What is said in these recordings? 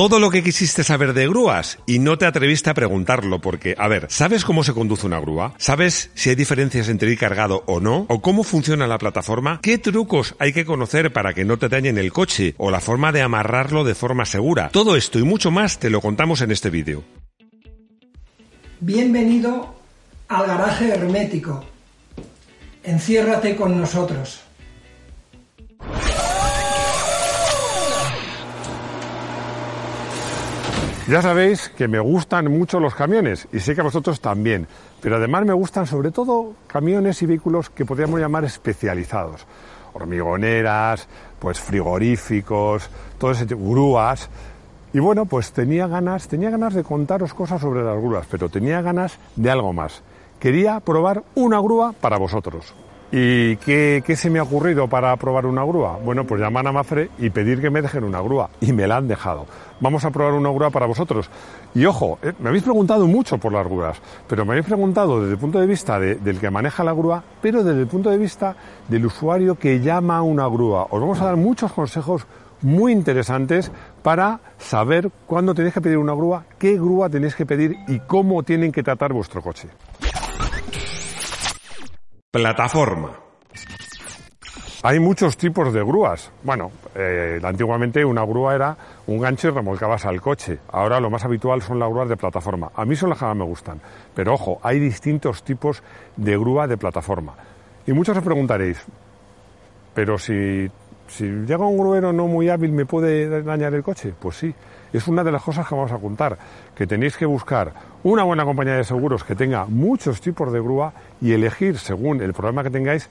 Todo lo que quisiste saber de grúas y no te atreviste a preguntarlo porque, a ver, ¿sabes cómo se conduce una grúa? ¿Sabes si hay diferencias entre ir cargado o no? ¿O cómo funciona la plataforma? ¿Qué trucos hay que conocer para que no te dañen el coche? ¿O la forma de amarrarlo de forma segura? Todo esto y mucho más te lo contamos en este vídeo. Bienvenido al garaje hermético. Enciérrate con nosotros. Ya sabéis que me gustan mucho los camiones y sé que a vosotros también, pero además me gustan sobre todo camiones y vehículos que podríamos llamar especializados. Hormigoneras, pues frigoríficos, todo ese grúas. Y bueno, pues tenía ganas, tenía ganas de contaros cosas sobre las grúas, pero tenía ganas de algo más. Quería probar una grúa para vosotros. ¿Y qué, se me ha ocurrido para probar una grúa? Bueno, pues llamar a Mafre y pedir que me dejen una grúa. Y me la han dejado. Vamos a probar una grúa para vosotros. Y ojo, eh, me habéis preguntado mucho por las grúas, pero me habéis preguntado desde el punto de vista de, del que maneja la grúa, pero desde el punto de vista del usuario que llama a una grúa. Os vamos a dar muchos consejos muy interesantes para saber cuándo tenéis que pedir una grúa, qué grúa tenéis que pedir y cómo tienen que tratar vuestro coche. Plataforma. Hay muchos tipos de grúas. Bueno, eh, antiguamente una grúa era un gancho y remolcabas al coche. Ahora lo más habitual son las grúas de plataforma. A mí son las que más me gustan. Pero ojo, hay distintos tipos de grúa de plataforma. Y muchos os preguntaréis, pero si, si llega un gruero no muy hábil, ¿me puede dañar el coche? Pues sí. Es una de las cosas que vamos a contar, que tenéis que buscar una buena compañía de seguros que tenga muchos tipos de grúa y elegir, según el problema que tengáis,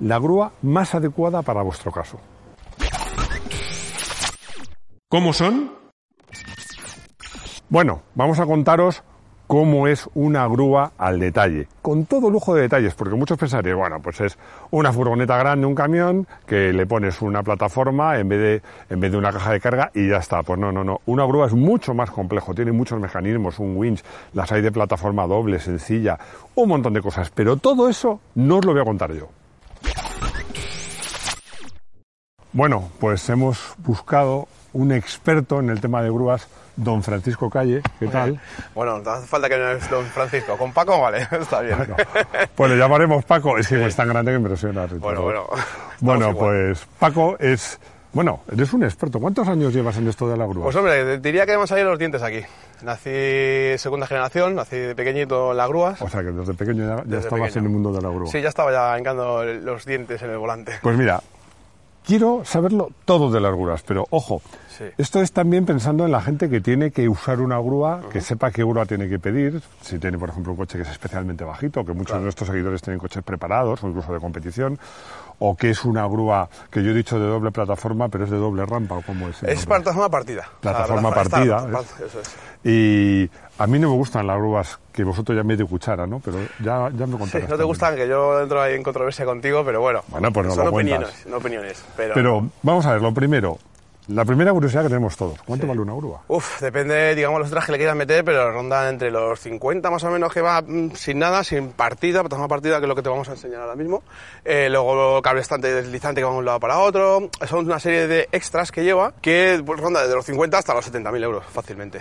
la grúa más adecuada para vuestro caso. ¿Cómo son? Bueno, vamos a contaros cómo es una grúa al detalle, con todo lujo de detalles, porque muchos pensaréis, bueno, pues es una furgoneta grande, un camión, que le pones una plataforma en vez de, en vez de una caja de carga y ya está. Pues no, no, no. Una grúa es mucho más complejo, tiene muchos mecanismos, un winch, las hay de plataforma doble, sencilla, un montón de cosas, pero todo eso no os lo voy a contar yo. Bueno, pues hemos buscado un experto en el tema de grúas, don Francisco Calle. ¿Qué tal? Bueno, no hace falta que no es don Francisco. Con Paco, vale, está bien. Bueno, pues le llamaremos Paco. Es que es tan grande que me impresiona. Bueno, bueno. Bueno, pues Paco es. Bueno, eres un experto. ¿Cuántos años llevas en esto de la grúa? Pues hombre, diría que hemos salido los dientes aquí. Nací segunda generación, nací de pequeñito en las grúas. O sea, que desde pequeño ya, ya estabas pequeño. en el mundo de la grúa. Sí, ya estaba ya hincando los dientes en el volante. Pues mira, quiero saberlo todo de las grúas, pero ojo, sí. esto es también pensando en la gente que tiene que usar una grúa, uh -huh. que sepa qué grúa tiene que pedir, si tiene, por ejemplo, un coche que es especialmente bajito, que muchos claro. de nuestros seguidores tienen coches preparados o incluso de competición, o que es una grúa que yo he dicho de doble plataforma, pero es de doble rampa, o cómo es. Es plataforma partida. Plataforma partida. Estar, eso es. Y a mí no me gustan las grúas que vosotros llaméis de cuchara, ¿no? Pero ya, ya me contarás. Sí, no te gustan, que yo entro ahí en controversia contigo, pero bueno. Bueno, pues no son lo opiniones, no opiniones. Pero... pero vamos a ver, lo primero, la primera curiosidad que tenemos todos, ¿cuánto sí. vale una grúa? Uf, depende, digamos, los trajes que le quieras meter, pero rondan entre los 50 más o menos que va mm, sin nada, sin partida, plataforma partida, que es lo que te vamos a enseñar ahora mismo. Eh, luego cable estante deslizante que va de un lado para otro. Son una serie de extras que lleva que pues, ronda desde los 50 hasta los 70.000 euros fácilmente.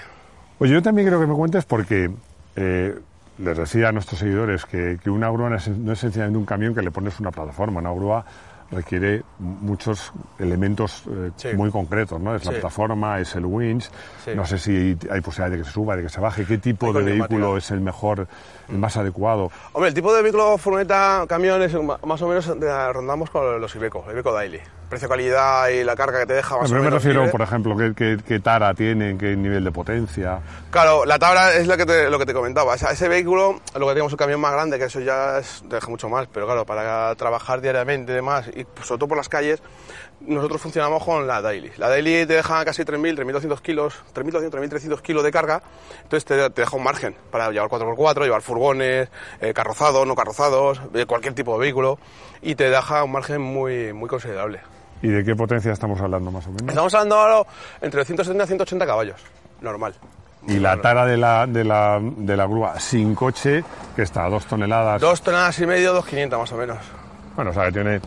Pues yo también creo que me cuentes porque eh, les decía a nuestros seguidores que, que una grúa no es, no es sencillamente un camión que le pones una plataforma, una grúa requiere muchos elementos eh, sí. muy concretos, ¿no? Es la plataforma, es el winch, sí. no sé si hay posibilidad de que se suba, de que se baje, qué tipo de vehículo es el mejor, el más adecuado. Hombre, el tipo de vehículo, furgoneta, camión, es más o menos rondamos con los Iveco, Iveco Daily. Precio, calidad y la carga que te deja más Pero o menos. me refiero, libre. por ejemplo, qué, qué, qué, tara tiene, qué nivel de potencia. Claro, la tabla es lo que te, lo que te comentaba. Ese, ese vehículo, lo que tenemos un camión más grande, que eso ya es, te deja mucho más, pero claro, para trabajar diariamente y demás, y sobre todo por las calles, nosotros funcionamos con la Daily. La Daily te deja casi 3.000, 3.200 kilos, 3.200, 3.300 kilos de carga, entonces te, te, deja un margen para llevar 4x4, llevar furgones, eh, carrozados, no carrozados, eh, cualquier tipo de vehículo, y te deja un margen muy, muy considerable. ¿Y de qué potencia estamos hablando más o menos? Estamos hablando ahora entre 170 y 180 caballos, normal. Y la tara de la, de, la, de la grúa sin coche, que está a dos toneladas. Dos toneladas y medio, dos 500 más o menos. Bueno, o sea que tiene,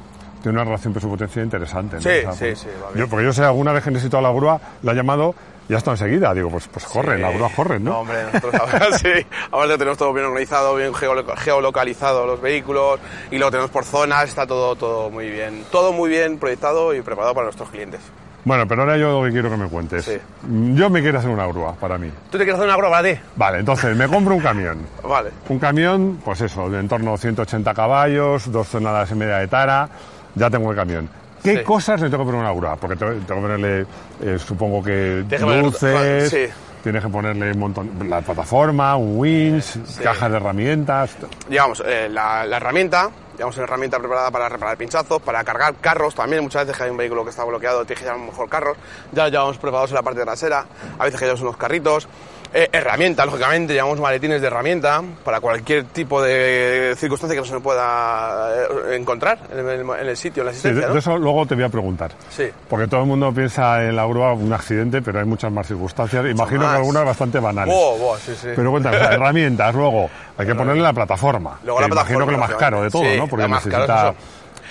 tiene una relación peso-potencia interesante. ¿no? Sí, o sea, sí, por, sí. Yo, porque yo sé, alguna vez que he necesitado la grúa, la he llamado Ya está enseguida, digo, pues, pues corren, Sí. la grúa corren, ¿no? hombre, nosotros ahora sí. Ahora tenemos todo bien organizado, bien geolo- geolocalizado los vehículos y luego tenemos por zonas, está todo, todo muy bien. Todo muy bien proyectado y preparado para nuestros clientes. Bueno, pero ahora yo lo que quiero que me cuentes. Sí. Mm, Yo me quiero hacer una grúa para mí. ¿Tú te quieres hacer una grúa para ti? Vale, entonces me compro un camión. Vale. Un camión, pues eso, de en torno a 180 caballos, dos toneladas y media de tara, ya tengo el camión. ¿Qué Sí. cosas le tengo que poner una grúa? Porque tengo, tengo que ponerle, eh, supongo que poner- luces, sí. tienes que ponerle un montón, la plataforma, un winch, cajas de herramientas. Llevamos eh, la, la herramienta, llevamos una herramienta preparada para reparar pinchazos, para cargar carros también. Muchas veces que hay un vehículo que está bloqueado, tienes que llevar mejor carros. Ya lo llevamos preparados en la parte trasera. A veces que llevamos unos carritos. Eh, herramienta, lógicamente, llevamos maletines de herramienta para cualquier tipo de circunstancia que no se pueda eh, encontrar en el, en el sitio, en la Sí, de, asistencia. de eso luego te voy a preguntar. Sí. Porque todo el mundo piensa en la grúa un accidente, pero hay muchas más circunstancias. Imagino más. que algunas bastante banales. Buah, sí. Pero cuéntame, herramientas, luego hay que ponerle la plataforma. Luego que la Imagino que lo más plataforma, caro de todo, ¿no? Porque caro necesita. es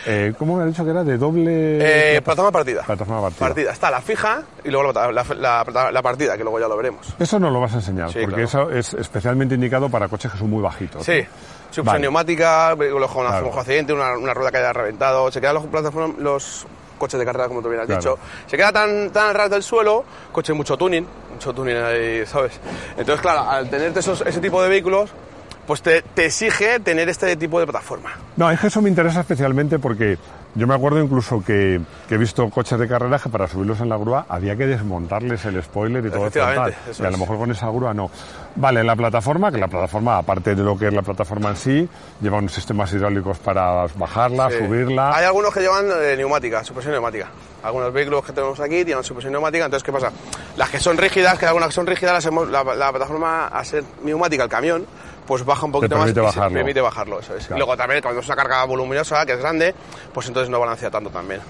eh, ¿Cómo me ha dicho que era? De doble. Eh, plataforma partida. Plataforma partida. Está la fija y luego la, la- la- la partida, que luego ya lo veremos. Eso nos lo vas a enseñar, Sí, porque claro. eso es especialmente indicado para coches que son muy bajitos. Sí, ¿no? Vale. neumática, vehículos con Claro. un accidente, una, una rueda que haya reventado, se quedan los, plataformas- los coches de carrera, como tú bien has Claro. dicho, se queda tan, tan al ras del suelo, coche mucho tuning, mucho tuning ahí, ¿sabes? Entonces, claro, al tener esos, ese tipo de vehículos, pues te, te exige tener este tipo de plataforma. No, es que eso me interesa especialmente porque yo me acuerdo incluso que, que he visto coches de carreras que para subirlos en la grúa había que desmontarles el spoiler y todo eso. Y a lo mejor con esa grúa no. Vale, la plataforma, que la plataforma, aparte de lo que es la plataforma en sí, lleva unos sistemas hidráulicos para bajarla, Sí. subirla. Hay algunos que llevan eh, neumática, supresión neumática. Algunos vehículos que tenemos aquí tienen supresión neumática, entonces ¿qué pasa? Las que son rígidas, que algunas que son rígidas, las hemos- la, la plataforma a ser neumática, el camión, pues baja un poquito más y se bajarlo. permite bajarlo, eso es. Claro. Y luego también cuando es una carga voluminosa, que es grande, pues entonces no balancea tanto también.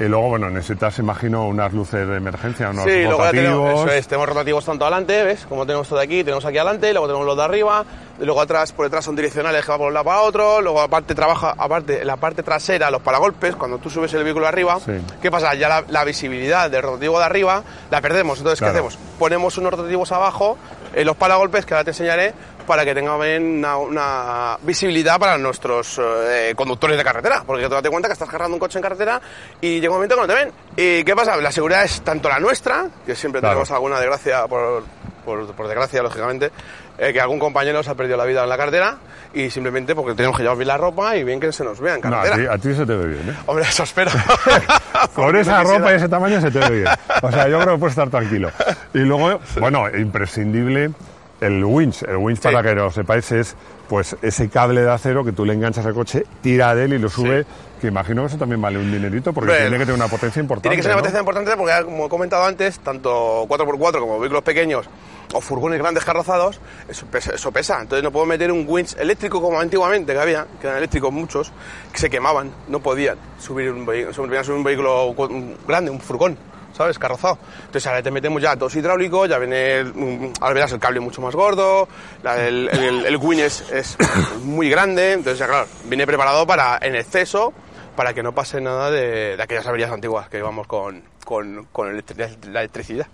Y luego, bueno, necesitas, imagino, unas luces de emergencia, unos Sí, ya tenemos, rotativos. eso es, tenemos rotativos tanto adelante, ¿ves? Como tenemos todo aquí, tenemos aquí adelante, luego tenemos los de arriba, y luego atrás, por detrás son direccionales que van por un lado para otro, luego aparte trabaja, aparte, en la parte trasera, los palagolpes, cuando tú subes el vehículo arriba, Sí. ¿qué pasa? Ya la, la visibilidad del rotativo de arriba la perdemos, entonces Claro. ¿qué hacemos? Ponemos unos rotativos abajo, en los palagolpes, que ahora te enseñaré, para que tengan una, una visibilidad para nuestros eh, conductores de carretera, porque tú date cuenta que estás cargando un coche en carretera y llega un momento que no te ven. ¿Y qué pasa? La seguridad es tanto la nuestra, que siempre Claro. tenemos alguna desgracia, por, por, por desgracia, lógicamente, eh, que algún compañero se ha perdido la vida en la carretera y simplemente porque tenemos que llevar bien la ropa y bien que se nos vea en No, a ti, a ti se te ve bien, ¿eh? Hombre, eso espero. Con esa quisiera- ropa y ese tamaño se te ve bien. O sea, yo creo que puedes estar tranquilo. Y luego, bueno, imprescindible el winch. El winch, Sí. para que lo sepáis, es pues ese cable de acero que tú le enganchas al coche, tira de él y lo sube, que imagino que eso también vale un dinerito porque tiene que tener una potencia importante. Tiene que ser una ¿no? potencia importante porque, como he comentado antes, tanto 4x4 como vehículos pequeños o furgones grandes carrozados, eso pesa, eso pesa. Entonces no puedo meter un winch eléctrico como antiguamente que había, que eran eléctricos muchos, que se quemaban, no podían subir un, subir un vehículo grande, un furgón. ¿Sabes? Entonces ahora te metemos ya dos hidráulicos, ya viene, el- ahora verás el cable mucho más gordo, el, el, winch es, muy grande, entonces ya claro, viene preparado para, en exceso, para que no pase nada de, aquellas averías antiguas que llevamos con, con, la electricidad.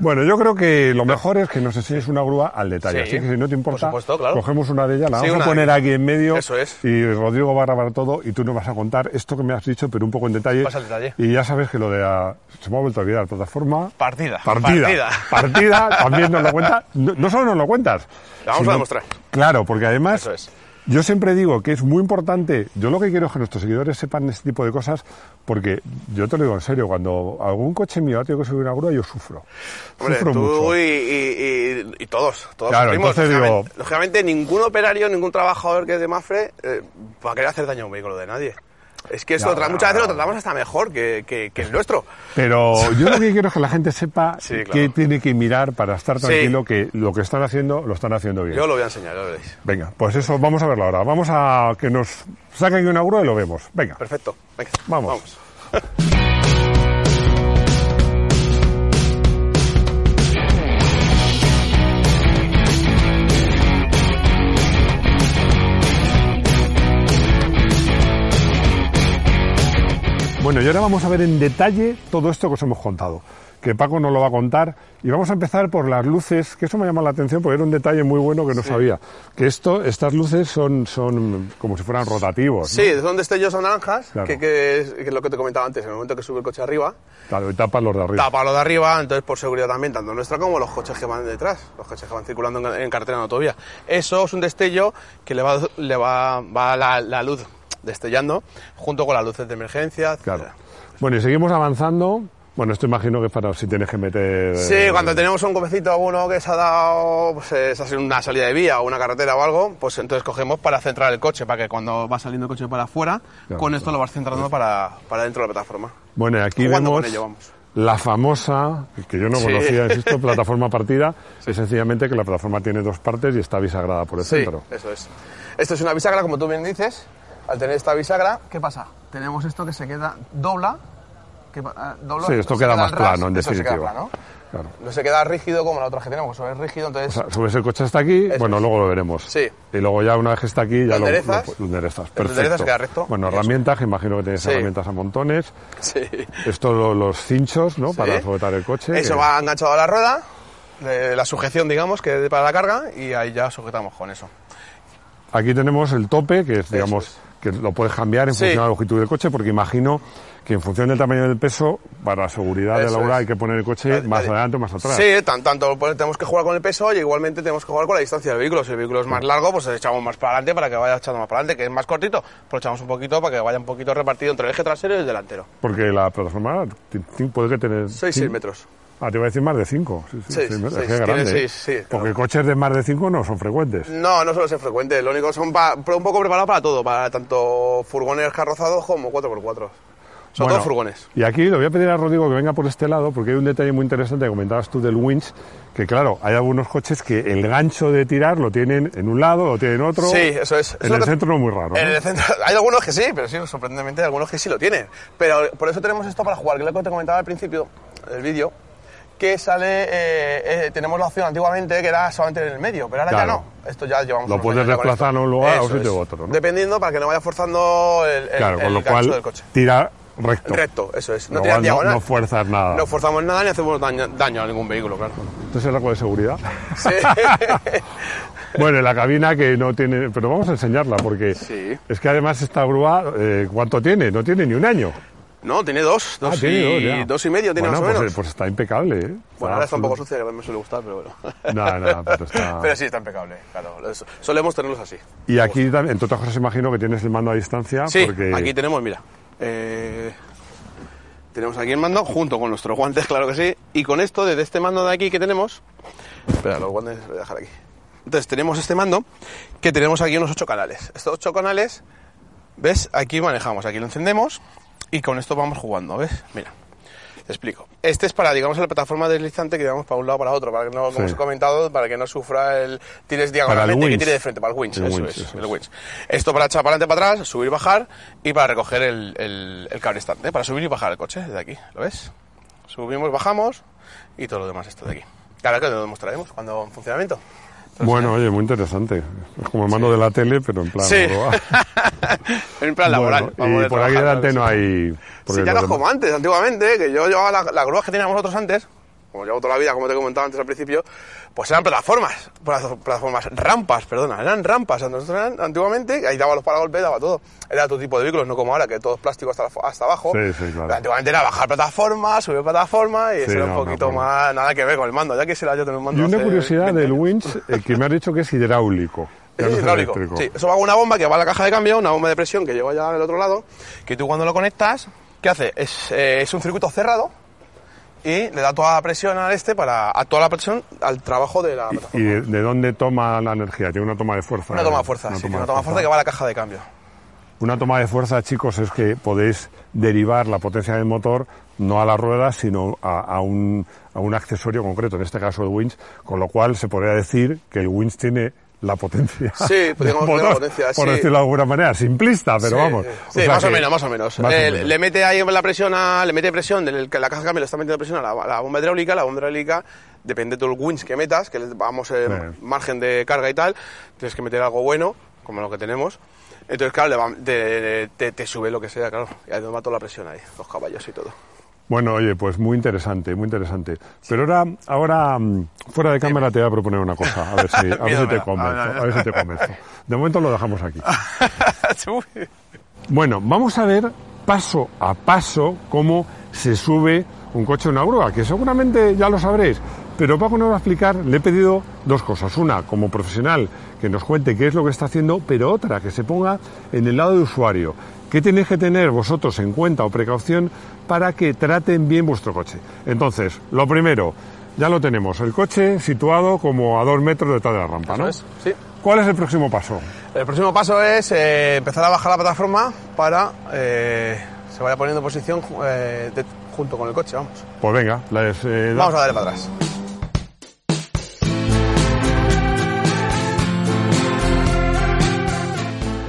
Bueno, yo creo que lo mejor es que nos enseñes una grúa al detalle. Sí, Así que si no te importa, por supuesto, claro. cogemos una de ellas, la Sí, vamos a poner de- aquí en medio. Eso es. Y Rodrigo va a grabar todo y tú nos vas a contar esto que me has dicho, pero un poco en detalle. Pasa el detalle. Y ya sabes que lo de la... Se me ha vuelto a olvidar, plataforma... Partida. Partida. Partida. Partida, también nos lo cuentas. No, no solo nos lo cuentas. La vamos a demostrar. Claro, porque además Eso es. Yo siempre digo que es muy importante. Yo lo que quiero es que nuestros seguidores sepan este tipo de cosas, porque yo te lo digo en serio, cuando algún coche mío ha tenido que subir una grúa, yo sufro. Hombre, sufro tú mucho. y, y- y- todos, todos Claro, sufrimos. entonces digo- lógicamente, lógicamente, ningún operario, ningún trabajador que es de Mafre eh, va a querer hacer daño a un vehículo de nadie. Es que esto Ya, muchas veces lo tratamos hasta mejor que, que- que el nuestro. Pero yo lo que quiero es que la gente sepa Sí, claro. qué tiene que mirar para estar Sí. tranquilo, que lo que están haciendo lo están haciendo bien. Yo lo voy a enseñar, ya lo veréis. Venga, pues eso vamos a verlo ahora. Vamos a que nos saquen una grúa y lo vemos. Venga. Perfecto. Venga, Vamos. Bueno, y ahora vamos a ver en detalle todo esto que os hemos contado, que Paco nos lo va a contar. Y vamos a empezar por las luces, que eso me llama la atención porque era un detalle muy bueno que no sabía. Que esto, estas luces son, son como si fueran rotativos. ¿no? Sí, son destellos naranjas, Claro. que, que es, que es lo que te comentaba antes, en el momento que sube el coche arriba, Claro, y tapan los de arriba. tapa lo de arriba, entonces por seguridad también, tanto nuestra como los coches que van detrás, los coches que van circulando en, en carretera en autovía. Eso es un destello que le va, le va, va la, la luz destellando junto con las luces de emergencia. Claro. etcétera. Bueno, y seguimos avanzando. Bueno, esto imagino que es para si tienes que meter... Sí, eh, cuando tenemos un comecito alguno que se ha dado, pues eh, se ha sido una salida de vía o una carretera o algo, pues entonces cogemos para centrar el coche, para que cuando va saliendo el coche para afuera, Claro, con esto lo vas centrando para, para dentro de la plataforma. Bueno, aquí Jugando vemos ello, vamos. la famosa, que yo no Sí. conocía, insisto, plataforma partida, es sencillamente que la plataforma tiene dos partes y está bisagrada por el Sí, centro. eso es. Esto es una bisagra, como tú bien dices. Al tener esta bisagra, ¿qué pasa? Tenemos esto que se queda dobla. Que, ah, dobla Sí, esto queda al más ras, plano, en queda definitiva. plano. Claro. No se queda rígido como la otra que tenemos, eso es rígido, entonces... O sea, subes el coche hasta aquí, Eso bueno, es. luego lo veremos. Sí. Y luego ya una vez que está aquí, ya Lo enderezas. lo- lo enderezas. Lo Perfecto. enderezas, queda recto. Bueno, eso. herramientas, que imagino que tienes Sí. herramientas a montones. sí. Esto, lo- los cinchos, ¿no? Sí. Para sujetar el coche. Eso que- va enganchado a la rueda, de la sujeción, digamos, que es para la carga, y ahí ya sujetamos con eso. Aquí tenemos el tope, que es, digamos, es. Que lo puedes cambiar en Sí. función de la longitud del coche, porque imagino que en función del tamaño del peso, para la seguridad de la hora hay que poner el coche La- más la- adelante o más atrás. Sí, tan- tanto pues, tenemos que jugar con el peso y igualmente tenemos que jugar con la distancia del vehículo. Si el vehículo es más largo, pues echamos más para adelante para que vaya echando más para adelante. Que es más cortito, pues echamos un poquito para que vaya un poquito repartido entre el eje trasero y el delantero. Porque la plataforma puede que tener... 6 sí. 6 metros. Ah, te iba a decir más de 5. Sí, sí, seis, Es que grande. sí, claro. Porque coches de más de 5 no son frecuentes. No, no suele ser frecuente. Lo único son pa- un poco preparados para todo, para tanto furgones carrozados como 4x4. Son Bueno, todos furgones. Y aquí le voy a pedir a Rodrigo que venga por este lado, porque hay un detalle muy interesante que comentabas tú del winch, que claro, hay algunos coches que el gancho de tirar lo tienen en un lado, lo tienen en otro. Sí, eso es. Eso En es lo el centro no es muy raro. En ¿no? el centro, hay algunos que sí, pero sí, sorprendentemente hay algunos que sí lo tienen. Pero por eso tenemos esto para jugar, que es lo que te comentaba al principio del vídeo, que sale, eh, eh, tenemos la opción antiguamente que era solamente en el medio, pero ahora Claro. ya no. Esto ya llevamos Lo puedes desplazar a un lugar, a un Eso sitio otro, ¿no? Dependiendo para que no vaya forzando el, el, Claro, con lo cual del coche. tira recto. Recto, eso es. No Con lo tira cual no- diagonal. no fuerzas nada. No forzamos nada ni hacemos daño, daño a ningún vehículo, claro. Entonces es algo de seguridad. Sí. bueno, en la cabina que no tiene... Pero vamos a enseñarla, porque Sí. es que además esta grúa, eh, ¿cuánto tiene? No tiene ni un año. No, tiene dos, dos, Ah, tiene y, dos, y medio, tiene bueno, más o pues, menos. pues está impecable, ¿eh? bueno, ahora está un poco sucia, que me suele gustar, pero bueno. No, no, pero está... Pero sí, está impecable, claro. Solemos tenerlos así. Y aquí, también, entre otras cosas, imagino que tienes el mando a distancia. Sí, porque... aquí tenemos, mira. eh, tenemos aquí el mando junto con nuestros guantes, claro que sí. Y con esto, desde este mando de aquí que tenemos. Espera, los guantes los voy a dejar aquí. Entonces, tenemos este mando que tenemos aquí unos ocho canales. Estos ocho canales, ¿ves? Aquí manejamos, aquí lo encendemos y con esto vamos jugando, ¿ves? Mira. Te explico. Este es para, digamos, la plataforma deslizante que llevamos para un lado para otro, para que no, como Sí. os he comentado, para que no sufra el tires diagonalmente, que winch. tire de frente, para el winch, El eso winch, es, eso el es. winch. Esto para echar para adelante, para atrás, subir, bajar y para recoger el, el, el cable estante, para subir y bajar el coche desde aquí, ¿lo ves? Subimos, bajamos y todo lo demás esto de aquí. Claro que lo demostraremos cuando en funcionamiento. Bueno, oye, muy interesante. Es como el mando de la tele, pero en plan... Sí. en plan laboral. Bueno, y por aquí delante no hay... Sí, ya no es como antes, antiguamente, que yo llevaba la- las grúas que teníamos nosotros antes, como llevo toda la vida, como te comentaba antes al principio, pues eran plataformas, plata- plataformas, rampas, perdona, eran rampas. Eran, antiguamente, ahí daba los paragolpes, daba todo. Era otro tipo de vehículos, no como ahora, que todo es plástico hasta, la- hasta abajo. Sí, sí, claro. Antiguamente era bajar plataformas, subir plataformas, y Sí, eso era un no, me poquito acuerdo. más, nada que ver con el mando, ya quisiera yo tener un mando Y una curiosidad 20 del winch, eh, que me has dicho que es hidráulico. Es no hidráulico. Sí, eso va con una bomba que va a la caja de cambio, una bomba de presión que lleva ya al otro lado, que tú cuando lo conectas, ¿qué hace? Es, eh, es un circuito cerrado y le da toda la presión al este para a toda la presión al trabajo de la ¿Y plataforma. de, de dónde toma la energía? Tiene una toma de fuerza. Una toma de fuerza, sí, una toma de fuerza que va a la caja de cambio. Una toma de fuerza, chicos, es que podéis derivar la potencia del motor no a las ruedas, sino a, a un, a un accesorio concreto, en este caso el winch, con lo cual se podría decir que el winch tiene la potencia. Sí, digamos que la motor, potencia, Por sí. decirlo de alguna manera, simplista, pero Sí, vamos. Sí, O más o menos, más o menos. más o Eh, menos. Le mete ahí la presión a, le mete presión, del, la caja de cambio le está metiendo presión a la, la bomba hidráulica, la bomba hidráulica, depende del winch que metas, que le vamos eh, margen de carga y tal, tienes que meter algo bueno, como lo que tenemos. Entonces, claro, le va- te, te- te sube lo que sea, claro. Y ahí va toda la presión ahí, los caballos y todo. Bueno, oye, pues muy interesante, muy interesante. Pero ahora, ahora mm, fuera de cámara te voy a proponer una cosa, a ver si, a ver si convenzo, a ver te convenzo. De momento lo dejamos aquí. Bueno, vamos a ver paso a paso cómo se sube un coche a una grúa, que seguramente ya lo sabréis. Pero Paco nos va a explicar, le he pedido dos cosas. Una, como profesional, que nos cuente qué es lo que está haciendo, pero otra, que se ponga en el lado de usuario. ¿Qué tenéis que tener vosotros en cuenta o precaución para que traten bien vuestro coche? Entonces, lo primero, ya lo tenemos, el coche situado como a dos metros detrás de la rampa, ¿no? Eso es, sí. ¿Cuál es el próximo paso? El próximo paso es eh, empezar a bajar la plataforma para eh, se vaya poniendo en posición eh, de- junto con el coche, vamos. Pues venga, les, eh, Vamos a darle para atrás.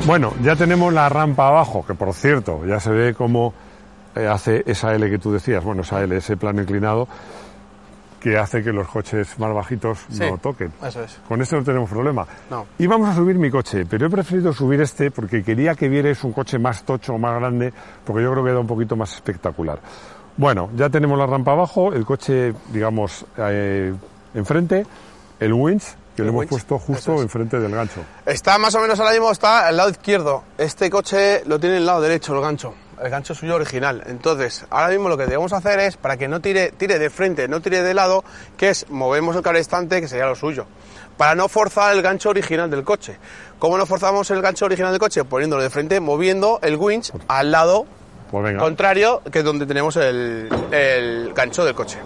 Bueno, ya tenemos la rampa abajo, que por cierto, ya se ve cómo eh, hace esa L que tú decías, bueno, esa L, ese plano inclinado, que hace que los coches más bajitos Sí, no toquen. eso es. Con este no tenemos problema. No. Y vamos a subir mi coche, pero he preferido subir este porque quería que vierais un coche más tocho, más grande, porque yo creo que da un poquito más espectacular. Bueno, ya tenemos la rampa abajo, el coche, digamos, eh, enfrente, el winch, que lo hemos winch, puesto justo es. enfrente del gancho. Está más o menos ahora mismo está al lado izquierdo. Este coche lo tiene en el lado derecho, el gancho. El gancho suyo original. Entonces, ahora mismo lo que debemos hacer es, para que no tire, tire de frente, no tire de lado, que es movemos el cabrestante, que sería lo suyo. Para no forzar el gancho original del coche. ¿Cómo no forzamos el gancho original del coche? Poniéndolo de frente, moviendo el winch al lado Pues venga. contrario, que es donde tenemos el, el gancho del coche.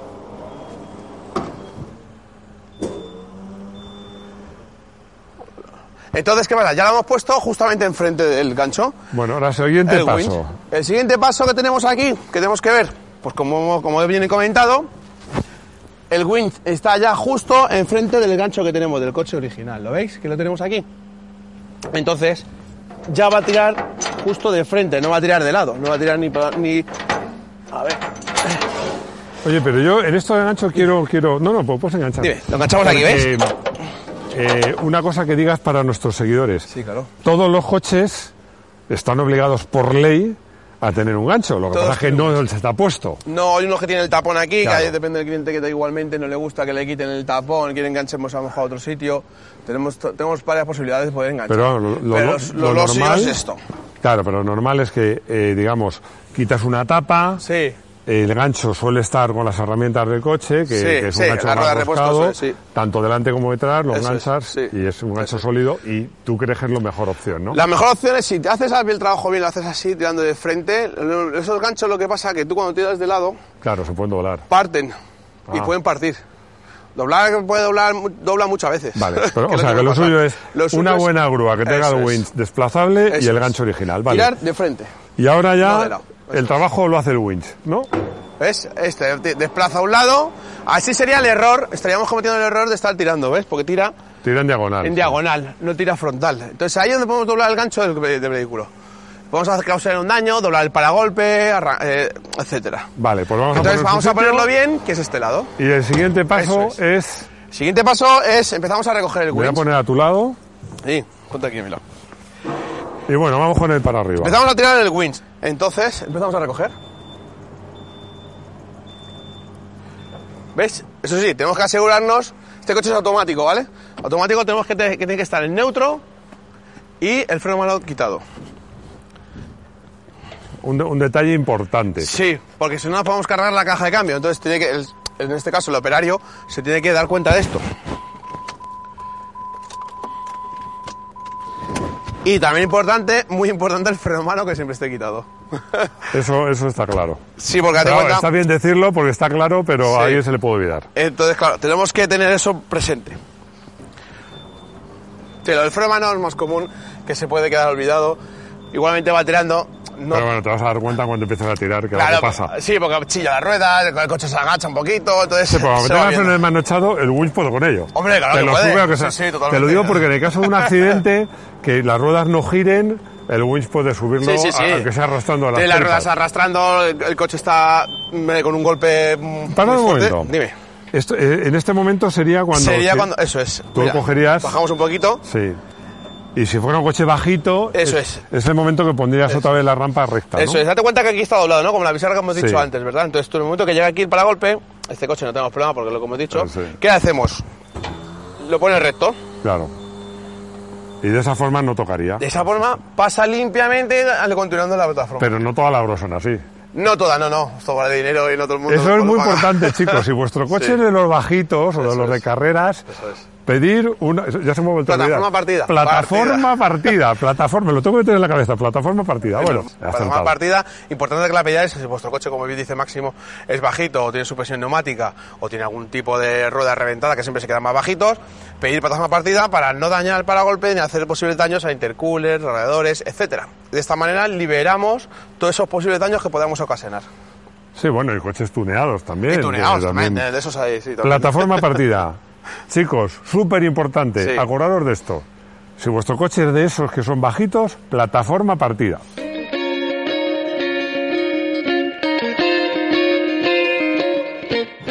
Entonces, ¿qué pasa? Ya lo hemos puesto justamente enfrente del gancho. Bueno, ahora siguiente el paso. winch. El siguiente paso que tenemos aquí, que tenemos que ver, pues como, como bien he comentado, el winch está ya justo enfrente del gancho que tenemos del coche original. ¿Lo veis? Que lo tenemos aquí. Entonces, ya va a tirar justo de frente, no va a tirar de lado, no va a tirar ni... ni... A ver, Oye, pero yo en esto de gancho quiero, quiero, no, no, pues enganchar. Dime, lo enganchamos aquí, ¿ves? Eh, una cosa que digas para nuestros seguidores. Sí, claro. Todos los coches están obligados por ley a tener un gancho. Lo que Todos pasa es que no se está puesto. No, hay unos que tienen el tapón aquí, Claro. que depende del cliente que te- igualmente no le gusta que le quiten el tapón, quiere enganchemos a lo mejor a otro sitio. Tenemos, to- tenemos varias posibilidades de poder enganchar. Pero lo, lo- Pero lo- los- lo normal es esto. Claro, pero lo normal es que, eh, digamos, quitas una tapa. Sí, El gancho suele estar con las herramientas del coche, que, Sí, que es un sí, gancho más eso es, sí. tanto delante como detrás, lo es, enganchas y es un gancho Eso sólido y tú crees que es la mejor opción, ¿no? La mejor opción es si te haces el trabajo bien, lo haces así, tirando de frente. Esos ganchos lo que pasa es que tú cuando tiras de lado, Claro, se pueden doblar. parten y Ah. pueden partir. Doblar puede doblar, dobla muchas veces. Vale, pero, o sea que que lo pasa. suyo es Lo suyo una buena grúa que tenga el winch desplazable y el gancho original, vale. Tirar de frente. Y ahora ya el es. trabajo lo hace el winch, ¿no? ¿Ves? Este te desplaza a un lado. Así sería el error. Estaríamos cometiendo el error de estar tirando, ¿ves? Porque tira Tira en diagonal. en diagonal, no tira frontal. Entonces ahí es donde podemos doblar el gancho del, del vehículo. Podemos causar un daño, doblar el paragolpe, eh, etcétera. Vale, pues vamos a Entonces poner vamos a ponerlo bien, que es este lado. Y el siguiente paso Eso es... Siguiente paso es empezamos a recoger el Voy a winch. poner a tu lado Sí, ponte aquí, mira. Y bueno, vamos con él para arriba. Empezamos a tirar el winch. Entonces empezamos a recoger. ¿Ves? Eso sí, tenemos que asegurarnos. Este coche es automático, ¿vale? Automático tenemos que, te- que tiene que estar en neutro y el freno de mano quitado. Un, de- un detalle importante. Sí, porque si no, no podemos cargar la caja de cambio. Entonces, tiene que, el- en este caso, el operario se tiene que dar cuenta de esto. Y también importante, muy importante, el freno mano que siempre esté quitado. Eso, eso está claro. Sí, porque date Claro, cuenta. está bien decirlo porque está claro, pero Sí. a alguien se le puede olvidar. Entonces, claro, tenemos que tener eso presente. Sí, lo del freno mano es más común, que se puede quedar olvidado. Igualmente va tirando. No, Pero bueno, te vas a dar cuenta cuando empieces a tirar que claro, que pasa. Sí, porque chilla la rueda, el coche se agacha un poquito, entonces. Sí, pero cuando se va tengas el viendo. freno de mano echado, el winch puedo con ello. Hombre, claro te que lo puede. sube aunque Sí, sea- sí, Te lo digo porque en el caso de un accidente, que las ruedas no giren, el winch puede subirlo, Sí, sí, sí. aunque sea arrastrando a las las ruedas arrastrando, el, el coche está con un golpe. mm, Para un momento. Dime. Esto, eh, en este momento sería cuando... Sería cuando. Eso es. Tú lo cogerías- Bajamos un poquito. Sí. Y si fuera un coche bajito, Eso es. Es el momento que pondrías otra vez la rampa recta. Eso es, date cuenta que aquí está doblado, ¿no? Como la bisagra que hemos dicho Sí. antes, ¿verdad? Entonces, tú en el momento que llega aquí el paragolpe, este coche no tenemos problema porque lo que hemos dicho, Ah, sí. ¿qué hacemos? Lo pones recto. Claro. Y de esa forma no tocaría. De esa forma pasa limpiamente al continuando la plataforma. Pero no todas las obras son así. No toda, no, no. Esto vale dinero y no todo el mundo Eso es muy paga. importante, chicos. Si vuestro coche Sí. es de los bajitos o de los de carreras, Eso es. Pedir una. Ya se me ha vuelto a Plataforma olvidar. partida. Plataforma partida. Plataforma. Lo tengo que tener en la cabeza. Plataforma partida. Bueno, tomar partida, importante que la pedáis, si vuestro coche, como bien dice Máximo, es bajito o tiene suspensión neumática o tiene algún tipo de rueda reventada que siempre se quedan más bajitos, pedir plataforma partida para no dañar el paragolpe ni hacer posibles daños a intercoolers, radiadores, etcétera. De esta manera liberamos todos esos posibles daños que podamos ocasionar. Sí, bueno, y coches tuneados también. Y tuneados también, de esos hay, sí, también. Plataforma partida. Chicos, súper importante. Sí. Acordaros de esto. Si vuestro coche es de esos que son bajitos, plataforma partida.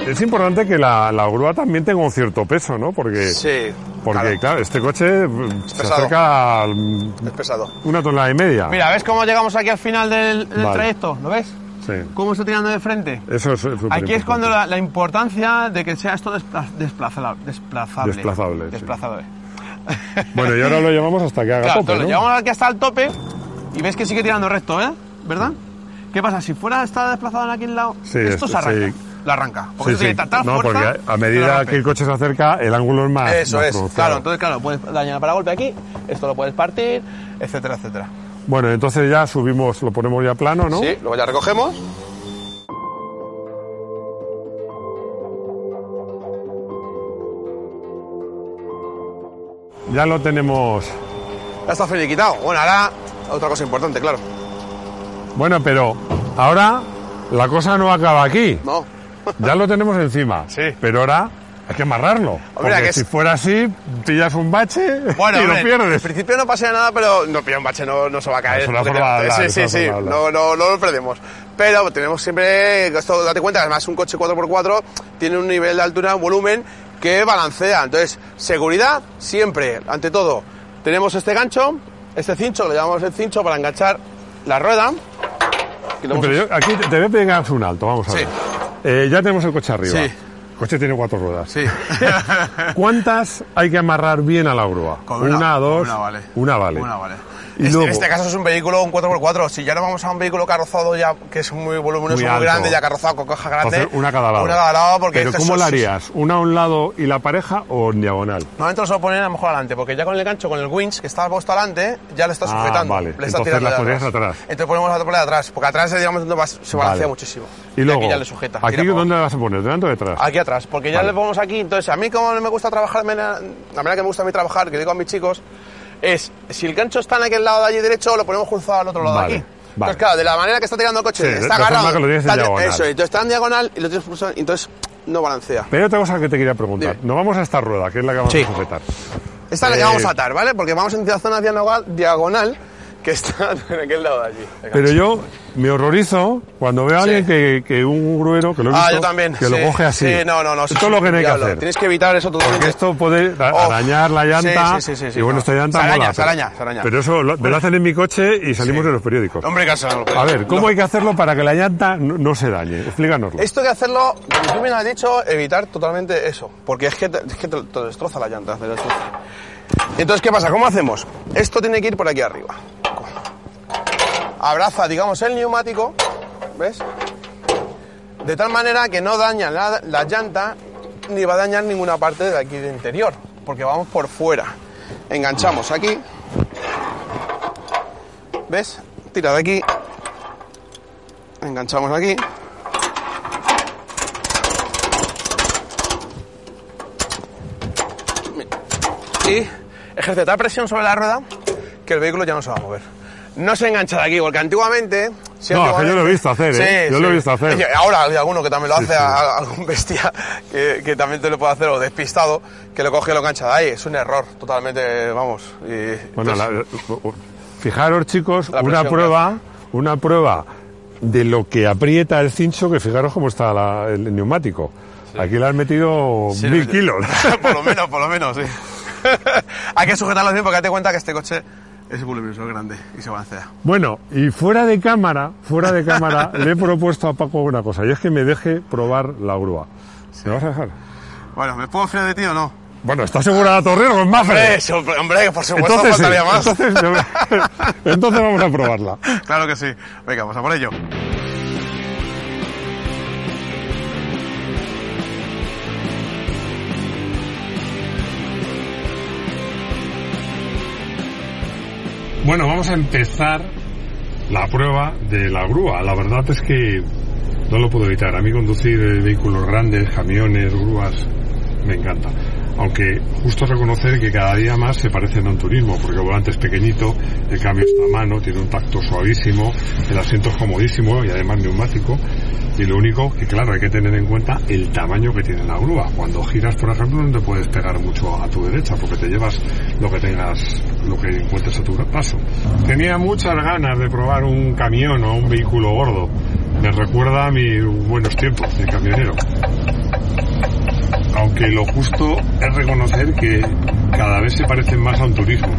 Es importante que la, la grúa también tenga un cierto peso, ¿no? Porque, Sí, porque claro, claro, este coche mm, se pesado. acerca a es pesado. una tonelada y media. Mira, ¿ves cómo llegamos aquí al final del, del Vale. trayecto? ¿Lo ves? Sí. ¿Cómo está tirando de frente? Eso es súper Aquí es cuando la, la importancia de que sea esto desplazable. Desplazable, sí. Desplazable. Bueno, y ahora lo llevamos hasta que haga Claro, tope, ¿no? lo llevamos aquí hasta el tope y ves que sigue tirando recto, ¿eh? ¿Verdad? ¿Qué pasa? Si fuera está desplazado en aquí al lado, Sí, esto es- se arranca. Lo arranca. Porque Sí, sí. No, porque a medida que el coche se acerca, el ángulo es más. Eso más es, pronunciado. claro. Entonces, claro, puedes dañar el paragolpe aquí, esto lo puedes partir, etcétera, etcétera. Bueno, entonces ya subimos, lo ponemos ya plano, ¿no? Sí, luego ya recogemos. Ya lo tenemos. Ya está finiquitado. Bueno, ahora otra cosa importante, claro. Bueno, pero ahora la cosa no acaba aquí. No. Ya lo tenemos encima. Sí. Pero ahora hay que amarrarlo. porque que es- si fuera así, pillas un bache Bueno, y hombre, lo en pierdes. principio no pasa nada, pero no pilla un bache, no, no se va a caer. Es una forma de hablar, sí, sí, sí, no, no, no lo perdemos. Pero tenemos siempre, esto date cuenta, además un coche 4x4 tiene un nivel de altura, un volumen que balancea. Entonces, seguridad siempre, ante todo. Tenemos este gancho, este cincho, le llamamos el cincho para enganchar la rueda. hemos- Pero yo aquí te te voy a pegar un alto, vamos a Sí. ver. Eh, ya tenemos el coche arriba. Sí. El coche tiene cuatro ruedas. Sí. ¿Cuántas hay que amarrar bien a la grúa? Con una, dos. con una vale. Una vale. Una vale. Y Este- en este caso es un vehículo, un 4x4. Si ya no vamos a un vehículo carrozado ya, que es muy voluminoso, Muy muy, grande, ya carrozado con caja grande. Entonces, una cada lado. Una cada lado porque... Pero es que ¿cómo la harías? ¿Una a un lado y la pareja o en diagonal? Normalmente lo suelo poner a lo mejor adelante, porque ya con el gancho, con el winch que está puesto adelante, ya le está Ah, sujetando. vale. Le está Entonces tirando las pondrías atrás. Entonces ponemos la otra por atrás, porque atrás digamos, se balancea Vale. muchísimo. Y luego, aquí ya le sujeta. ¿aquí dónde la vas a poner? ¿Delante o detrás? Aquí atrás, porque ya Vale. le ponemos aquí. Entonces, a mí como me gusta trabajar, la manera que me gusta a mí trabajar, que digo a mis chicos, es, si el gancho está en aquel lado de allí derecho, lo ponemos cruzado al otro lado Vale, de aquí. vale. Entonces, claro, de la manera que está tirando el coche, Sí, está agarrado. que lo tienes en está- diagonal. Eso, entonces está en diagonal y lo tienes pulsado, entonces no balancea. Pero hay otra cosa que te quería preguntar. Dime. Nos vamos a esta rueda, que es la que vamos Sí. a sujetar. Esta es la que Eh, vamos a atar, ¿vale? Porque vamos en la zona diagonal, diagonal que está en aquel lado de allí. Pero yo me horrorizo cuando veo a Sí. alguien que, que un gruero, que lo he Ah, visto, yo también. que sí. lo coge así. Sí, no, no, no. Esto es lo que no hay que hacer. Tienes que evitar eso totalmente. Porque esto puede arañar la llanta. Sí, sí, sí, y bueno, no. esta llanta Se araña, mola, se araña, se araña. Pero eso lo, me lo hacen en mi coche y salimos en los periódicos. Hombre, lo A ver, ¿cómo hay que hacerlo para que la llanta no, no se dañe? Explícanoslo. Esto hay que hacerlo, como tú bien has dicho, evitar totalmente eso. Porque es que te, es que te, te destroza la llanta. te destroza. Entonces, ¿qué pasa? ¿Cómo hacemos? Esto tiene que ir por aquí arriba. Abraza, digamos, el neumático. ¿Ves? De tal manera que no daña la, la llanta ni va a dañar ninguna parte de aquí de interior. Porque vamos por fuera. Enganchamos aquí. ¿Ves? Tira de aquí. Enganchamos aquí. y ejerce tal presión sobre la rueda que el vehículo ya no se va a mover. No se engancha de aquí, porque antiguamente... sí, No, que yo lo he visto hacer, ¿eh? Yo lo he visto hacer. Ahora hay alguno que también lo Sí, hace, sí. a- algún bestia que, que también te lo puede hacer, o despistado, que lo coge y lo engancha de ahí. Es un error, totalmente, vamos. y- Bueno, entonces- la- fijaros chicos, una prueba, una prueba de lo que aprieta el cincho, que fijaros cómo está la- el neumático. Aquí le has metido Sí, mil sí. kilos. por lo menos, por lo menos, sí. Hay que sujetarlo bien porque date cuenta que este coche es voluminoso, es grande y se balancea. Bueno, y fuera de cámara, fuera de cámara, le he propuesto a Paco una cosa, y es que me deje probar la grúa. ¿Me vas a dejar? Bueno, ¿me puedo fiar de ti o no? Bueno, ¿está segura la torre o es más Hombre, hombre, hombre, por supuesto entonces, sí, faltaría más. entonces, entonces vamos a probarla. Claro que sí. Venga, vamos a por ello. Bueno, vamos a empezar la prueba de la grúa. La verdad es que no lo puedo evitar. A mí conducir vehículos grandes, camiones, grúas, me encanta. Aunque justo reconocer que cada día más se parecen a un turismo, porque el volante es pequeñito, el cambio está a mano, tiene un tacto suavísimo, el asiento es comodísimo y además neumático. Y lo único que, claro, hay que tener en cuenta el tamaño que tiene la grúa. Cuando giras, por ejemplo, no te puedes pegar mucho a tu derecha porque te llevas lo que tengas, lo que encuentres a tu paso. Tenía muchas ganas de probar un camión o un vehículo gordo. Me recuerda a mis buenos tiempos de camionero. Aunque lo justo es reconocer que cada vez se parecen más a un turismo.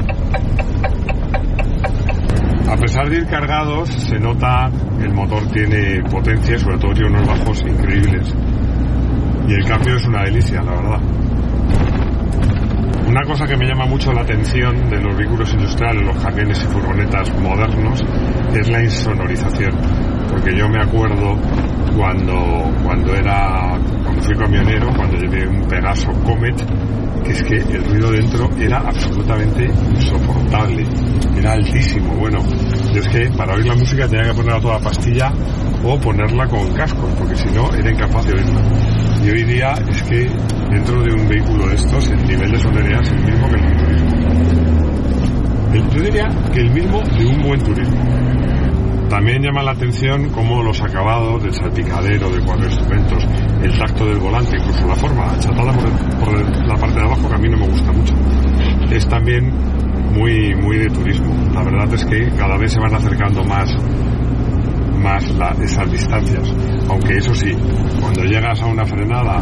A pesar de ir cargados, se nota el motor tiene potencia, sobre todo tiene unos bajos increíbles. Y el cambio es una delicia, la verdad. Una cosa que me llama mucho la atención de los vehículos industriales, los camiones y furgonetas modernos, es la insonorización. Porque yo me acuerdo cuando, cuando era, fui camionero, cuando llevé un Pegaso Comet, que es que el ruido dentro era absolutamente insoportable, era altísimo. Bueno, yo es que para oír la música tenía que ponerla toda pastilla o ponerla con cascos, porque si no era incapaz de oírla. Y hoy día es que dentro de un vehículo de estos el nivel de sonoridad es el mismo que el de turismo. El- Yo diría que el mismo de un buen turismo. También llama la atención cómo los acabados del salpicadero de cuatro instrumentos, el tacto del volante, incluso la forma achatada por, el- por el- la parte de abajo, que a mí no me gusta mucho, es también muy, muy de turismo. La verdad es que cada vez se van acercando más, más la- esas distancias. Aunque eso sí, cuando llegas a una frenada,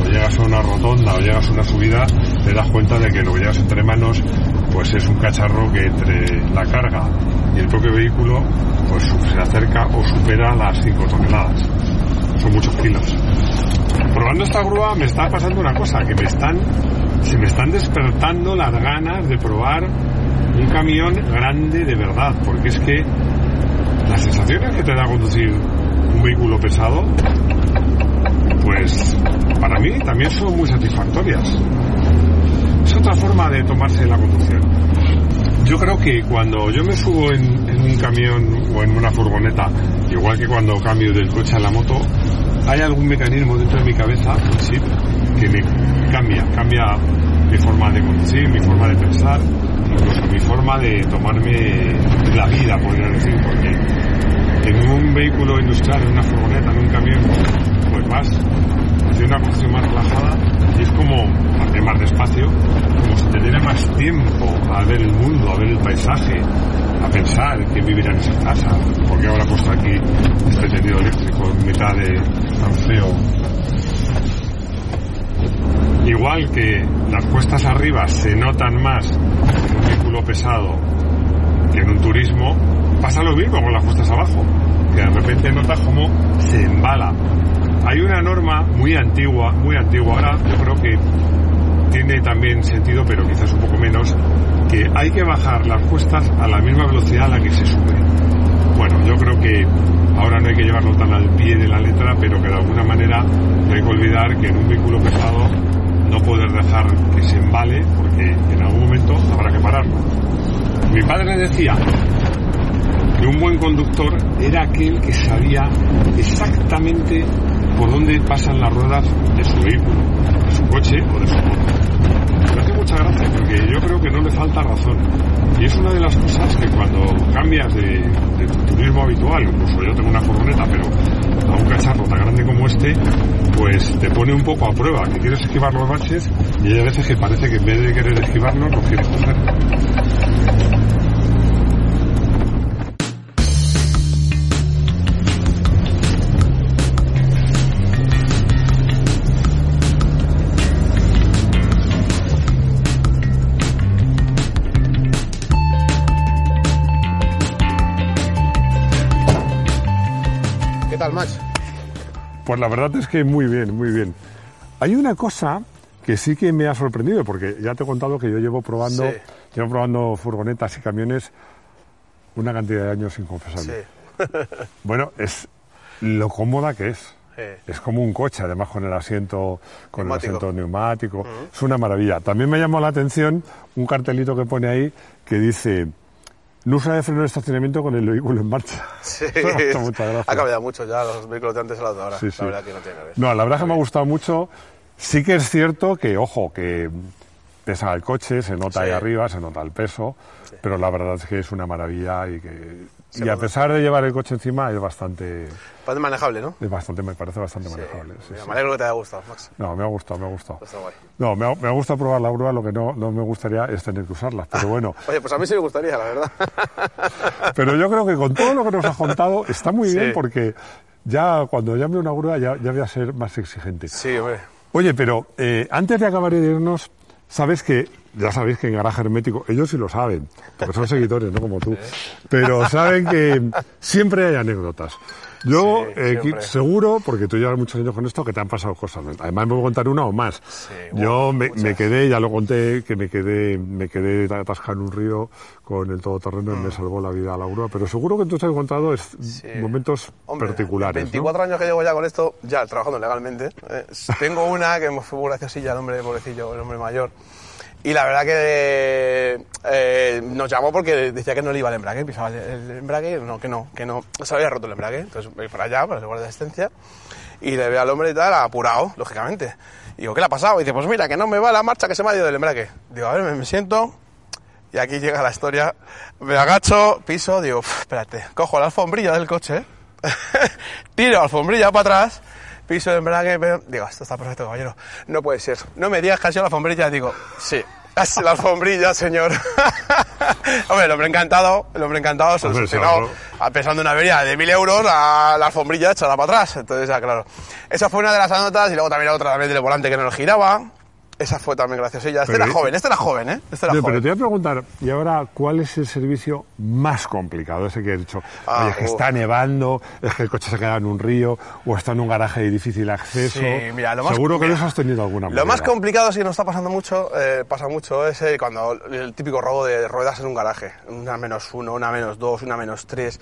o llegas a una rotonda, o llegas a una subida, te das cuenta de que lo que llevas entre manos, pues es un cacharro que entre la carga y el propio vehículo, pues se acerca o supera las 5 toneladas. Son muchos kilos. Probando esta grúa me está pasando una cosa, que me están, se me están despertando las ganas de probar un camión grande de verdad, porque es que las sensaciones que te da conducir un vehículo pesado, pues para mí también son muy satisfactorias. Es otra forma de tomarse la conducción. Yo creo que cuando yo me subo en, un camión o en una furgoneta, igual que cuando cambio del coche a la moto, hay algún mecanismo dentro de mi cabeza, un chip, que me cambia, cambia mi forma de conducir, mi forma de pensar, incluso mi forma de tomarme la vida, podría decir, porque en un vehículo industrial, en una furgoneta, en un camión, pues vas haciendo una conducción más relajada y es como hacer más despacio, como si te diera más tiempo a ver el mundo, a ver el paisaje, a pensar quién vivirá en esa casa, porque ahora puesto aquí este tendido eléctrico en mitad de tan feo. Igual que las cuestas arriba se notan más en un vehículo pesado que en un turismo, pasa lo mismo con las cuestas abajo, que de repente notas como se embala. Hay una norma muy antigua, muy antigua, ahora yo creo que tiene también sentido, pero quizás un poco menos, que hay que bajar las cuestas a la misma velocidad a la que se sube. Bueno, yo creo que ahora no hay que llevarlo tan al pie de la letra, pero que de alguna manera hay que olvidar que en un vehículo pesado no puedes dejar que se embale porque en algún momento habrá que pararlo. Mi padre decía que un buen conductor era aquel que sabía exactamente por dónde pasan las ruedas de su vehículo, de su coche o de su moto. Me hace mucha gracia porque yo creo que no le falta razón. Y es una de las cosas que cuando cambias de, tu turismo habitual, incluso yo tengo una furgoneta, pero a un cacharro tan grande como este, pues te pone un poco a prueba, que quieres esquivar los baches y hay veces que parece que en vez de querer esquivarlos, los quieres coger. Pues la verdad es que muy bien, muy bien. Hay una cosa que sí que me ha sorprendido, porque ya te he contado que yo llevo probando, Sí. llevo probando furgonetas y camiones una cantidad de años inconfesable. Sí. Bueno, es lo cómoda que es. Sí. Es como un coche, además con el asiento, con Neumático. el asiento neumático. Es una maravilla. También me llamó la atención un cartelito que pone ahí que dice no usa de freno de estacionamiento con el vehículo en marcha. Sí. Ha cambiado mucho ya los vehículos de antes a los de ahora. Sí, sí. La verdad que no tiene ver. No, la verdad que me ha gustado mucho. Sí que es cierto que, ojo, que pesa el coche, se nota ahí arriba, se nota el peso, pero la verdad es que es una maravilla y que... Y a pesar de llevar el coche encima es bastante... Parece manejable, ¿no? Es bastante, me parece bastante manejable. sí, Mira, sí. Me alegro que te haya gustado, Max. No, me ha gustado, me ha gustado. Está guay. No, me ha, me ha gustado probar la grúa, lo que no, no me gustaría es tener que usarlas, pero bueno. Oye, pues a mí sí me gustaría, la verdad. Pero yo creo que con todo lo que nos has contado está muy bien porque ya cuando llame una grúa ya, ya voy a ser más exigente. Sí, hombre. Oye, pero eh, antes de acabar de irnos, sabes que, ya sabéis que en Garaje Hermético, ellos sí lo saben, porque son seguidores, no como tú, pero saben que siempre hay anécdotas. Yo Sí, eh, seguro, porque tú llevas muchos años con esto, que te han pasado cosas. Además me voy a contar una o más. Yo wow, me, me quedé, ya lo conté, que me quedé, me quedé atascado en un río con el todoterreno y me salvó la vida a la grúa. Pero seguro que tú te has contado es- Mm. Sí. momentos Hombre, particulares. ¿no? 24 años que llevo ya con esto, ya trabajando legalmente. eh, tengo una que me fue muy graciosilla el hombre, pobrecillo, el hombre mayor. Y la verdad que eh, nos llamó porque decía que no le iba el embrague, pisaba el, el embrague, no, que no, que no, se había roto el embrague. Entonces voy para allá, para el lugar de asistencia, y le veo al hombre y tal, apurado, lógicamente. Y digo, ¿qué le ha pasado? Y dice, pues mira, que no me va la marcha, que se me ha ido del embrague. Digo, a ver, me, me siento, y aquí llega la historia. Me agacho, piso, digo, "Uf, espérate, cojo la alfombrilla del coche, tiro la alfombrilla para atrás, piso el embrague, pero digo, esto está perfecto, caballero. No puede ser. No me digas que ha sido la alfombrilla, digo, sí. La alfombrilla, señor. Hombre, el hombre encantado, el hombre encantado, se seguro. a pesando una avería de mil euros, la, la alfombrilla echala para atrás. Entonces, ya, claro. Esa fue una de las anécdotas, y luego también otra también del volante que no lo giraba. Esa fue también graciosilla. Este Pero- era joven, este era joven, ¿eh? Este era Oye, joven. pero te voy a preguntar, ¿y ahora cuál es el servicio más complicado? Ese que he dicho, Ah, oye, es que está nevando, es que el coche se queda en un río, o está en un garaje de difícil acceso. Sí, mira, lo más- Seguro que mira, eso has tenido alguna Lo más complicado, sí nos está pasando mucho, eh, pasa mucho, es eh, cuando el típico robo de ruedas en un garaje. Una menos uno, una menos dos, una menos tres.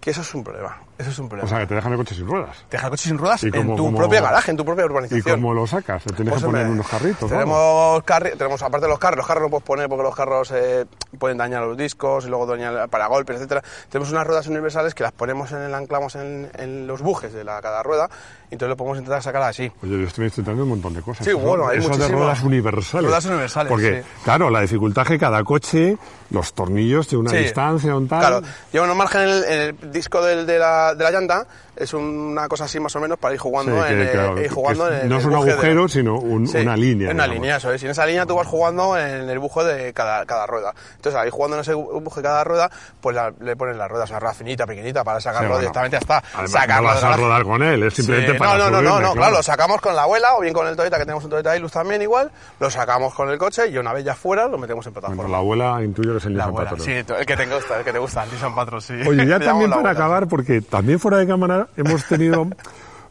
Que eso es un problema. Eso es un problema. O sea, que te dejan el coche sin ruedas. Deja el coche sin ruedas ¿Y en cómo- tu cómo- propio garaje, en tu propia ¿Y urbanización. cómo lo sacas? Te tienes Pues, que poner hombre, unos carritos. Tenemos, carri- tenemos, aparte de los carros, los carros no puedes poner porque los carros eh, pueden dañar los discos y luego dañar para golpes, etcétera. Tenemos unas ruedas universales que las ponemos en el anclamos en, en los bujes de la, cada rueda y entonces lo podemos intentar sacar así. Oye, yo estoy intentando un montón de cosas. Sí, bueno, hay eso de ruedas universales. Ruedas universales, Porque, sí. claro, la dificultad es que cada coche, los tornillos de una Sí. distancia, un tal... Claro, lleva unos margen en el, en el disco del- de, la, de la llanta, es una cosa así más o menos para ir jugando, Sí, en, que, el- claro, ir jugando que en el no es un buje de- agujero, sino un- Sí, una línea. Una digamos. línea, eso es. Y en esa línea tú vas jugando en el buje de cada, cada rueda. Entonces, ahí jugando en ese buje de cada rueda, pues la- le pones las ruedas, una rueda finita, pequeñita, para sacarlo Sí, bueno. directamente hasta Además, sacarlo no vas a rodar con él, es simplemente para no, no, no, no, no, claro, lo sacamos con la abuela o bien con el Toyota, que tenemos un Toyota Hilux también igual, lo sacamos con el coche y una vez ya fuera lo metemos en plataforma. Bueno, la abuela intuyo que es el Nissan Patrol. sí, el que te gusta, el que te gusta, el Nissan Patrol, sí. Oye, ya también para acabar, porque también fuera de cámara hemos tenido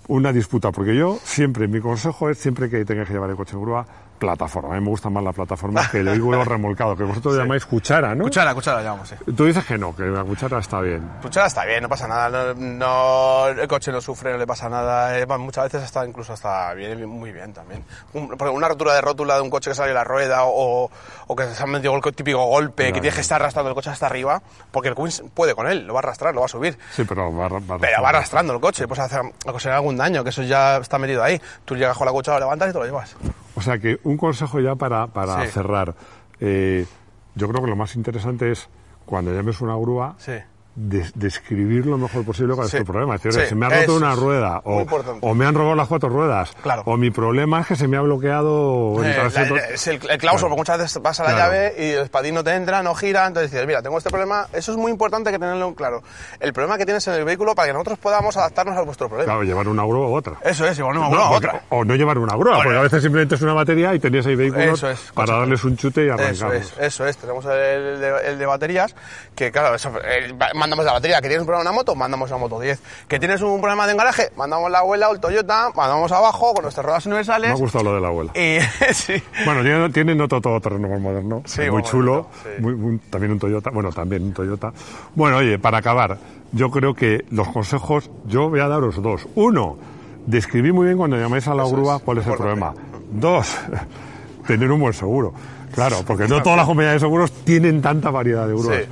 una disputa, porque yo siempre, mi consejo es siempre que tengas que llevar el coche en grúa, plataforma. A mí me gusta más la plataforma que el vehículo remolcado, que vosotros llamáis cuchara, ¿no? Cuchara, cuchara, llamamos, sí. Tú dices que no, que la cuchara está bien. Cuchara está bien, no pasa nada, no, no- el coche no sufre, no le pasa nada, eh, muchas veces hasta incluso hasta viene muy bien también. Un- una rotura de rótula de un coche que sale la rueda o, o que se ha metido el típico golpe, que tienes que estar arrastrando el coche hasta arriba, porque el Queens puede con él, lo va a arrastrar, lo va a subir. Sí, pero va, va- Pero va arrastrando el coche, pues hacer ocasionar algún daño, que eso ya está metido ahí. Tú llegas con la cuchara, lo levantas y te lo llevas. O sea que un consejo ya para, para Sí. cerrar. Eh, yo creo que lo más interesante es cuando llames una grúa, Sí. Des- describir lo mejor posible cuál Sí. es tu problema. Es decir, Sí, se me ha roto eso una rueda o, o me han robado las cuatro ruedas Claro. o mi problema es que se me ha bloqueado el Eh, la- es el, el clauso, porque muchas veces pasa la Claro. llave y el espadín no te entra, no gira, entonces dices, mira, tengo este problema. Eso es muy importante que tenerlo en claro. El problema que tienes en el vehículo para que nosotros podamos adaptarnos a vuestro problema. Claro, llevar una grúa u otra. Eso es, igual no me Bueno, acuerdo porque- otra. o no llevar una grúa, porque a veces simplemente es una batería y tenías ahí vehículos Eso es, para darles un chute y Eso arrancarlos. es, eso es. Tenemos el de, el de baterías, que claro, eso, mandamos la batería. ¿Que tienes un problema en una moto? Mandamos una moto 10. ¿Que tienes un problema de engaraje? Mandamos la abuela o el Toyota, mandamos abajo con nuestras ruedas universales. Me ha gustado lo de la abuela. Y, sí. Bueno, tiene, tiene otro todoterreno más moderno, Sí, muy muy chulo, bonito, sí. muy- también un Toyota, bueno, también un Toyota. Bueno, oye, para acabar, yo creo que los consejos, yo voy a daros dos. Uno, describir muy bien cuando llamáis a la Eso grúa cuál es el problema. Dos, tener un buen seguro. Claro, porque no todas las compañías de seguros tienen tanta variedad de grúas. Sí,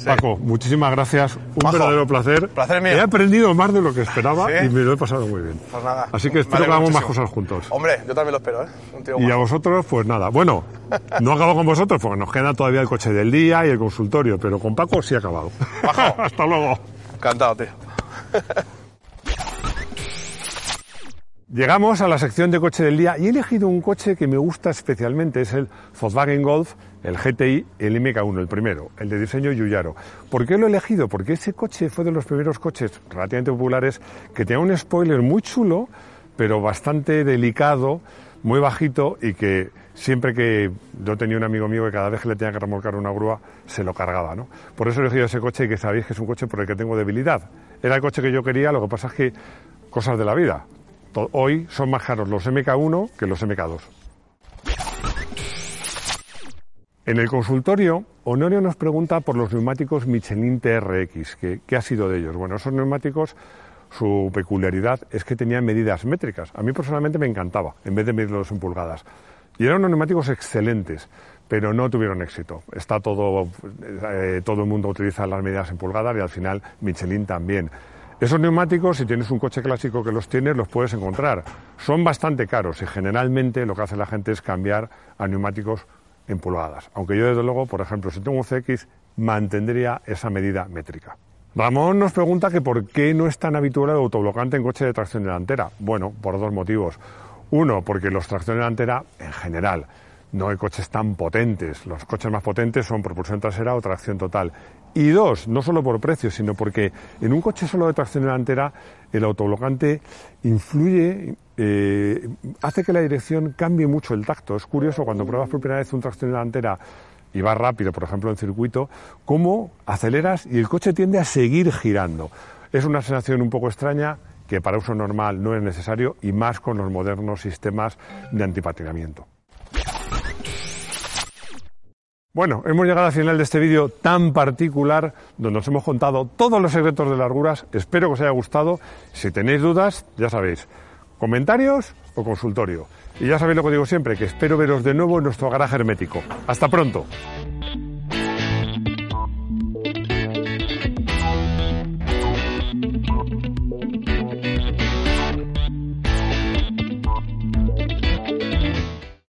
sí. Paco, muchísimas gracias. Un Paco, verdadero placer. placer mío. He aprendido más de lo que esperaba ¿Sí? y me lo he pasado muy bien. Pues nada. Así que espero que hagamos más cosas juntos. Hombre, yo también lo espero, ¿eh? Un tío Y a vosotros, pues nada. Bueno, no acabo con vosotros porque nos queda todavía el coche del día y el consultorio, pero con Paco sí he acabado. Bajo. Hasta luego. Encantado, tío. Llegamos a la sección de coche del día y he elegido un coche que me gusta especialmente, es el Volkswagen Golf, el GTI, el MK1, el primero, el de diseño Yuyaro. ¿Por qué lo he elegido? Porque ese coche fue de los primeros coches relativamente populares que tenía un spoiler muy chulo, pero bastante delicado, muy bajito y que siempre que yo tenía un amigo mío que cada vez que le tenía que remolcar una grúa se lo cargaba, ¿no? Por eso he elegido ese coche y que sabéis que es un coche por el que tengo debilidad. Era el coche que yo quería, lo que pasa es que cosas de la vida. Hoy son más caros los MK1 que los MK2. En el consultorio, Honorio nos pregunta por los neumáticos Michelin TRX. ¿Qué ha sido de ellos? Bueno, esos neumáticos, su peculiaridad es que tenían medidas métricas. A mí personalmente me encantaba, en vez de medirlos en pulgadas. Y eran unos neumáticos excelentes, pero no tuvieron éxito. Está todo, eh, todo el mundo utiliza las medidas en pulgadas y al final Michelin también. Esos neumáticos, si tienes un coche clásico que los tienes, los puedes encontrar. Son bastante caros y generalmente lo que hace la gente es cambiar a neumáticos en pulgadas. Aunque yo, desde luego, por ejemplo, si tengo un CX, mantendría esa medida métrica. Ramón nos pregunta que por qué no es tan habitual el autoblocante en coche de tracción delantera. Bueno, por dos motivos. Uno, porque los tracción delantera, en general, no hay coches tan potentes. Los coches más potentes son propulsión trasera o tracción total. Y dos, no solo por precio, sino porque en un coche solo de tracción delantera el autoblocante influye, eh, hace que la dirección cambie mucho el tacto. Es curioso cuando pruebas por primera vez un tracción delantera y vas rápido, por ejemplo en circuito, cómo aceleras y el coche tiende a seguir girando. Es una sensación un poco extraña que para uso normal no es necesario y más con los modernos sistemas de antipatinamiento. Bueno, hemos llegado al final de este vídeo tan particular donde os hemos contado todos los secretos de las guras. Espero que os haya gustado. Si tenéis dudas, ya sabéis, comentarios o consultorio. Y ya sabéis lo que digo siempre, que espero veros de nuevo en nuestro garaje hermético. Hasta pronto.